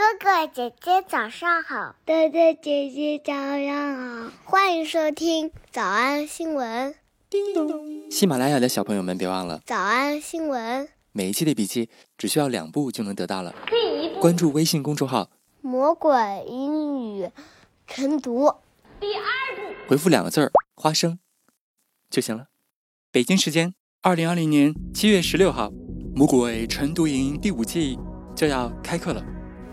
哥哥姐姐早上好，哥哥姐姐早上好，欢迎收听早安新闻。叮咚！喜马拉雅的小朋友们别忘了早安新闻，每一期的笔记只需要两步就能得到了。第一步关注微信公众号“魔鬼英语晨读”，第二步回复两个字儿“花生”就行了。北京时间二零二零年七月十六号，魔鬼晨读营第五季就要开课了。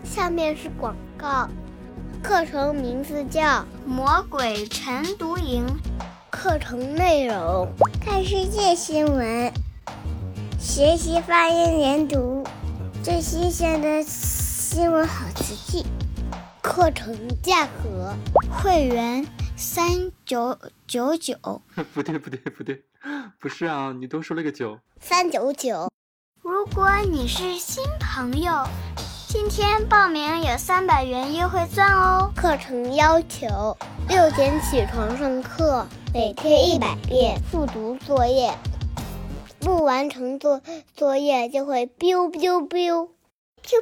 下面是广告，课程名字叫《魔鬼晨读营》，课程内容看世界新闻，学习发音连读，最新鲜的新闻好词句。课程价格会员三九九九，不对不对不对，不是啊，你多说了个九。三九九。如果你是新朋友。今天报名有三百元优惠券哦！课程要求六点起床上课，每天一百遍复读作业，不完成作作业就会 biu biu biu，biu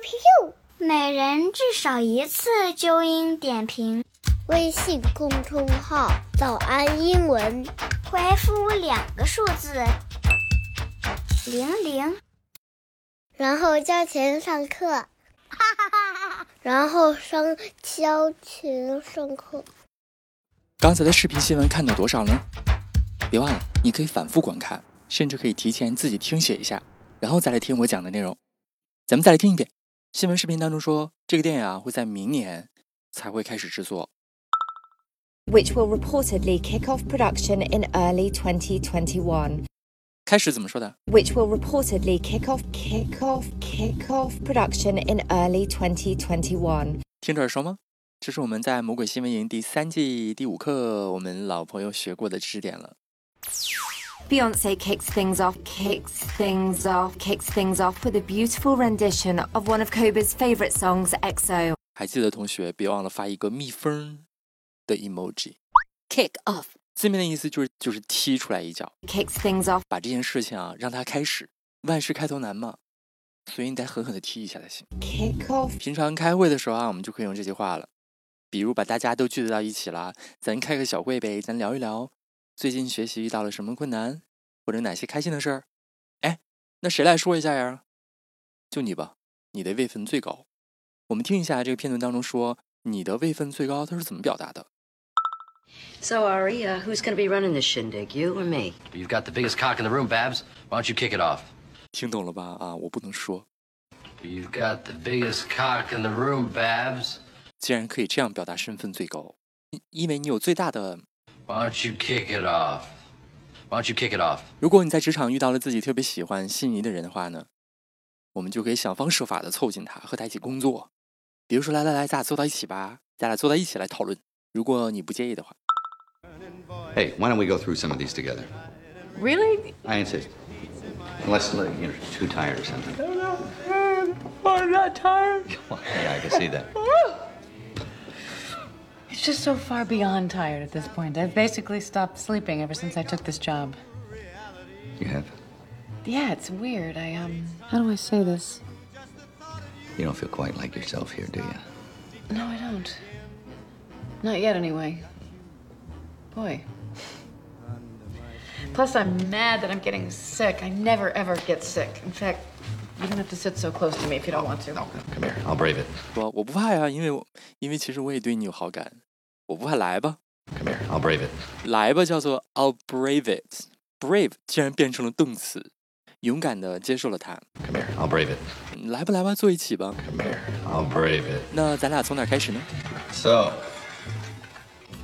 biu！每人至少一次纠音点评。微信公众号“早安英文”，回复两个数字零零，然后交钱上课。哈哈哈哈然后上交钱上课。刚才的视频新闻看到多少呢？别忘了，你可以反复观看，甚至可以提前自己听写一下，然后再来听我讲的内容。咱们再来听一遍。新闻视频当中说，这个电影啊会在明年才会开始制作。Which will reportedly kick off production in early 2021. 开始怎么说的？Which will reportedly kick off, kick off, kick off production in early 2021 Beyoncé kicks things off, kicks things off, kicks things off with a beautiful rendition of one of Kobe's favorite songs, XO. 还记得同学，别忘了发一个蜜蜂的 emoji。Kick off, 字面的意思就是就是踢出来一脚，kicks things off，把这件事情啊让它开始，万事开头难嘛，所以你得狠狠的踢一下才行。kick off，平常开会的时候啊，我们就可以用这句话了，比如把大家都聚集到一起了，咱开个小会呗，咱聊一聊最近学习遇到了什么困难，或者哪些开心的事儿。哎，那谁来说一下呀？就你吧，你的位分最高。我们听一下这个片段当中说你的位分最高，他是怎么表达的？So, Ari, uh, who's going to be running this shindig, you or me? You've got the biggest cock in the room, Babs. Why don't you kick it off? 听懂了吧？啊，我不能说。You've got the biggest cock in the room, Babs. 既然可以这样表达身份最高，因为你有最大的。Why don't you kick it off? Why don't you kick it off? 如果你在职场遇到了自己特别喜欢、心仪的人的话呢，我们就可以想方设法的凑近他，和他一起工作。比如说，来来来，咱俩坐到一起吧，咱俩坐到一起来讨论。如果你不介意的话。Hey, why don't we go through some of these together? Really? I insist. Unless you're too tired or something. I'm not tired. yeah, I can see that. It's just so far beyond tired at this point. I've basically stopped sleeping ever since I took this job. You have? Yeah, it's weird. I, um, how do I say this? You don't feel quite like yourself here, do you? No, I don't. Not yet, anyway. Boy. Plus, I'm mad that I'm getting sick. I never ever get sick. In fact, you don't have to sit so close to me if you don't want to. No, come here. I'll brave it. 我我不怕呀，因为我因为其实我也对你有好感，我不怕，来吧。Come here. I'll brave it. 来吧，叫做 I'll brave it. Brave 竟然变成了动词，勇敢的接受了它。Come here. I'll brave it. 来吧，来吧，坐一起吧。Come here. I'll brave it. 那咱俩从哪开始呢？So.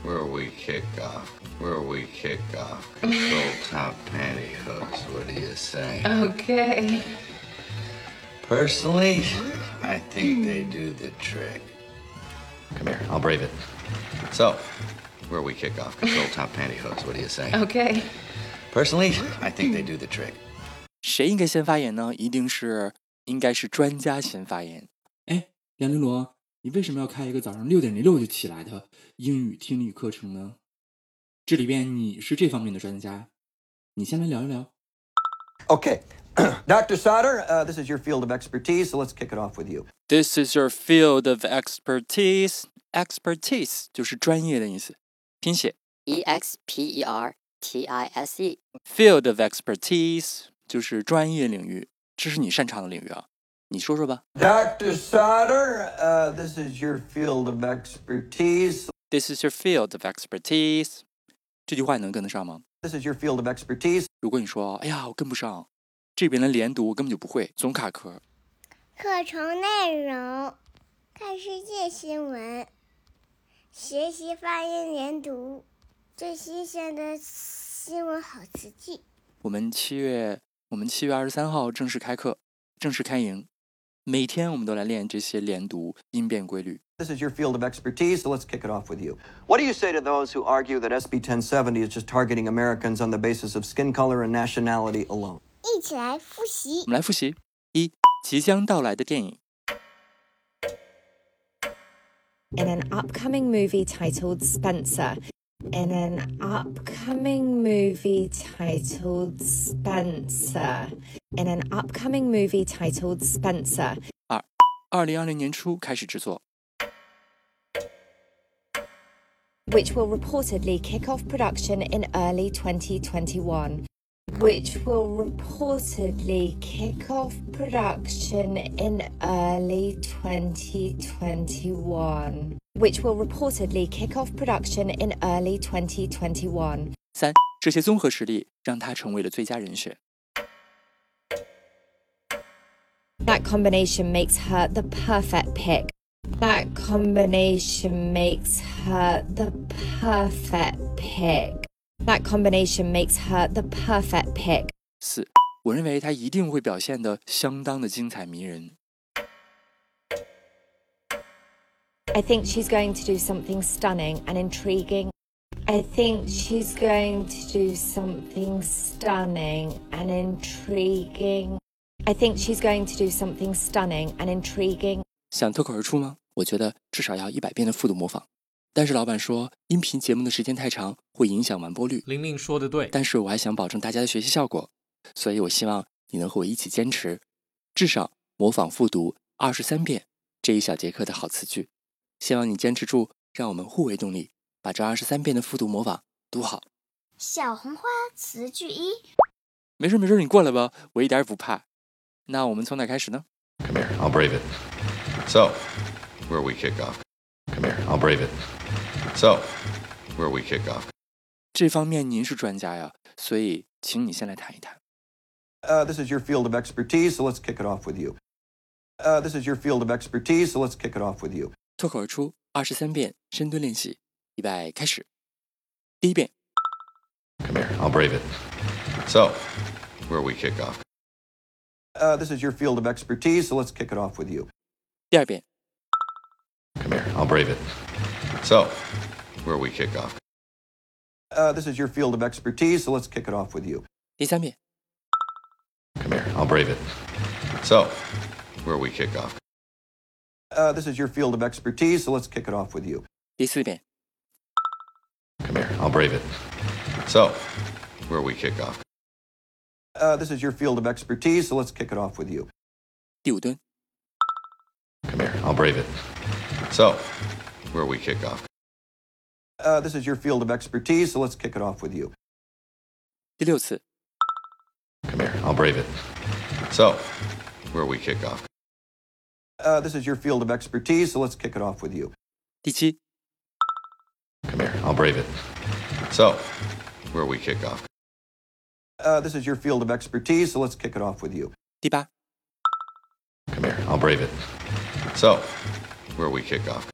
Where we kick off. Where we kick off. Control top pantyhose. What do you say? Okay. Personally, I think they do the trick. Come here, I'll brave it. So, where we kick off. Control top pantyhose. What do you say? Okay. Personally, I think they do the trick. 谁应该先发言呢？一定是应该是专家先发言。哎，梁玲珑， 你为什么要开一个早上六点零六就起来的英语听力课程呢？这里边你是这方面的专家，你先来聊一聊。Okay, Dr. Sauter, uh, this is your field of expertise, so let's kick it off with you. This is your field of expertise. Expertise 就是专业的意思，拼写 E X P E R T I S E。field of expertise 就是专业领域，这是你擅长的领域啊。你说说吧。Dr. Sauter, uh, this is your field of expertise. This is your field of expertise。这句话你能跟得上吗？This is your field of expertise. 如果你说，哎呀，我跟不上，这边的连读我根本就不会，总卡壳。课程内容：看世界新闻，学习发音连读，最新鲜的新闻好词句。我们七月，我们七月二十三号正式开课，正式开营。每天我们都来练这些连读、音变规律。 This is your field of expertise, so let's kick it off with you. What do you say to those who argue that SB 1070 is just targeting Americans on the basis of skin color and nationality alone? 一起来复习我。们来复习：一、即将到来的电影； in an upcoming movie titled Spencer. In an upcoming movie titled Spencer. In an upcoming movie titled Spencer. 二、二零二零年初开始制作； which will reportedly kick off production in early 2021. Which will reportedly kick off production in early 2021. Which will reportedly kick off production in early 2021. 三、这些综合实力让他成为了最佳人选； That combination makes her the perfect pick. That combination makes her the perfect pick. That combination makes her the perfect pick. 四、我认为他一定会表现得相当的精彩迷人； I think she's going to do something stunning and intriguing. I think she's going to do something stunning and intriguing. I think she's going to do something stunning and intriguing. 想脱口而出吗？我觉得至少要一百遍的复读模仿。 但是老板说，音频节目的时间太长，会影响完播率。玲玲说的对，但是我还想保证大家的学习效果，所以我希望你能和我一起坚持，至少模仿复读二十三遍这一小节课的好词句。希望你坚持住，让我们互为动力，把这二十三遍的复读模仿读好。小红花词句一，没事没事，你过来吧，我一点也不怕。那我们从哪开始呢？Come here, I'll brave it. So, where we kick off. Come here, I'll brave it. So, where we kick off. 这方面您是专家呀，所以请你先来谈一谈。 Uh, this is your field of expertise, so let's kick it off with you. Uh, this is your field of expertise, so let's kick it off with you. 脱口而出二十三遍深蹲练习，预备开始。第一遍， Come here, I'll brave it. So, where we kick off. Uh, this is your field of expertise, so let's kick it off with you. 第二遍， Come here, I'll brave it. So, where we kick off. Uh, this is your field of expertise, so let's kick it off with you. 第三遍， Come here, I'll brave it. So, where we kick off. Uh, this is your field of expertise, so let's kick it off with you. 第四遍， Come here, I'll brave it. So, where we kick off. Uh, this is your field of expertise, so let's kick it off with you. 第五蹲， Come here, I'll brave it. So, where we kick off. Uh, this is your field of expertise, so let's kick it off with you. 第六次， Come here, I'll brave it. So, where we kick off. Uh, this is your field of expertise, so let's kick it off with you. 第七， Come here, I'll brave it. So, where we kick off. Uh, this is your field of expertise, so let's kick it off with you. 第八， Come here, I'll brave it. So, where we kick off.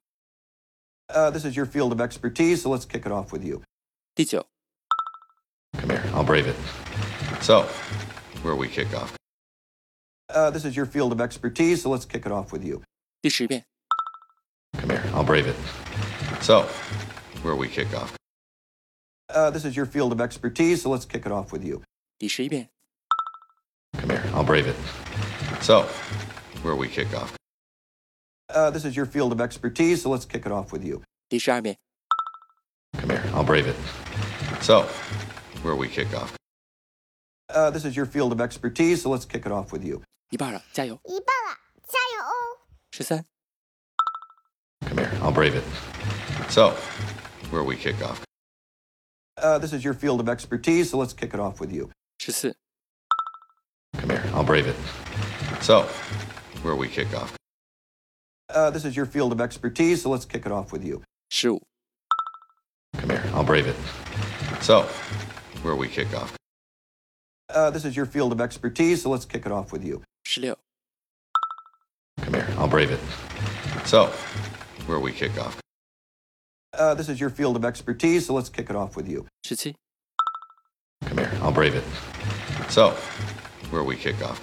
Uh, this is your field of expertise, so let's kick it off with you. 第九， Come here, I'll brave it. So, where we kick off. Uh, this is your field of expertise, so let's kick it off with you. 第十遍， Come here, I'll brave it. So, where we kick off. Uh, this is your field of expertise, so let's kick it off with you. 第十一遍， Come here, I'll brave it. So, where we kick off. Uh, this is your field of expertise, so let's kick it off with you. 第十二遍， Come here, I'll brave it. So, where we kick off. Uh, this is your field of expertise, so let's kick it off with you. 一半了，加油！一半了，加油哦！十三、 Come here, I'll brave it. So, where we kick off. Uh, this is your field of expertise, so let's kick it off with you. 十四、 Come here, I'll brave it. So, where we kick off. Uh, this is your field of expertise, so let's kick it off with you. Shoot. Come here, I'll brave it. So, where we kick off? Uh, this is your field of expertise, so let's kick it off with you. Shlio. Come here, I'll brave it. So, where we kick off? Uh, this is your field of expertise, so let's kick it off with you. Shitsi. Come here, I'll brave it. So, where we kick off?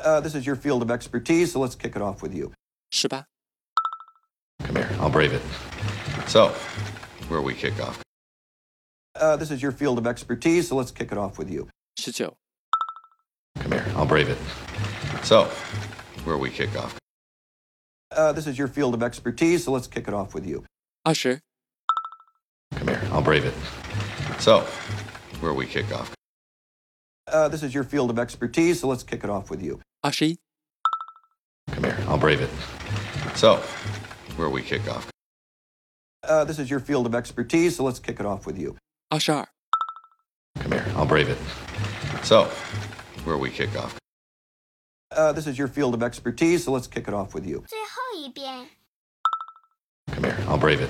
Uh, this is your field of expertise, so let's kick it off with you. 是吧? Come here, I'll brave it. So, where we kick off. Uh, this is your field of expertise, so let's kick it off with you. 19. Come here, I'll brave it. So, where we kick off. Uh, this is your field of expertise, so let's kick it off with you. 20. Come here, I'll brave it. So, where we kick off. Uh, this is your field of expertise, so let's kick it off with you. 21. Come here, I'll brave it. So, where we kick off. Uh, this is your field of expertise, so let's kick it off with you. 二十二、 Come here, I'll brave it. So, where we kick off. Uh, this is your field of expertise, so let's kick it off with you. 最后一遍。 Come here, I'll brave it.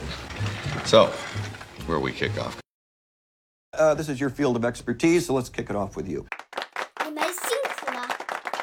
So, where we kick off. Uh, this is your field of expertise, so let's kick it off with you.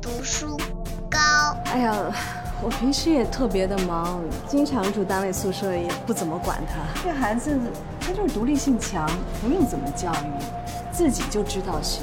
读书高。哎呀，我平时也特别的忙，经常住单位宿舍，也不怎么管他。这孩子他就是独立性强，不用怎么教育，自己就知道学。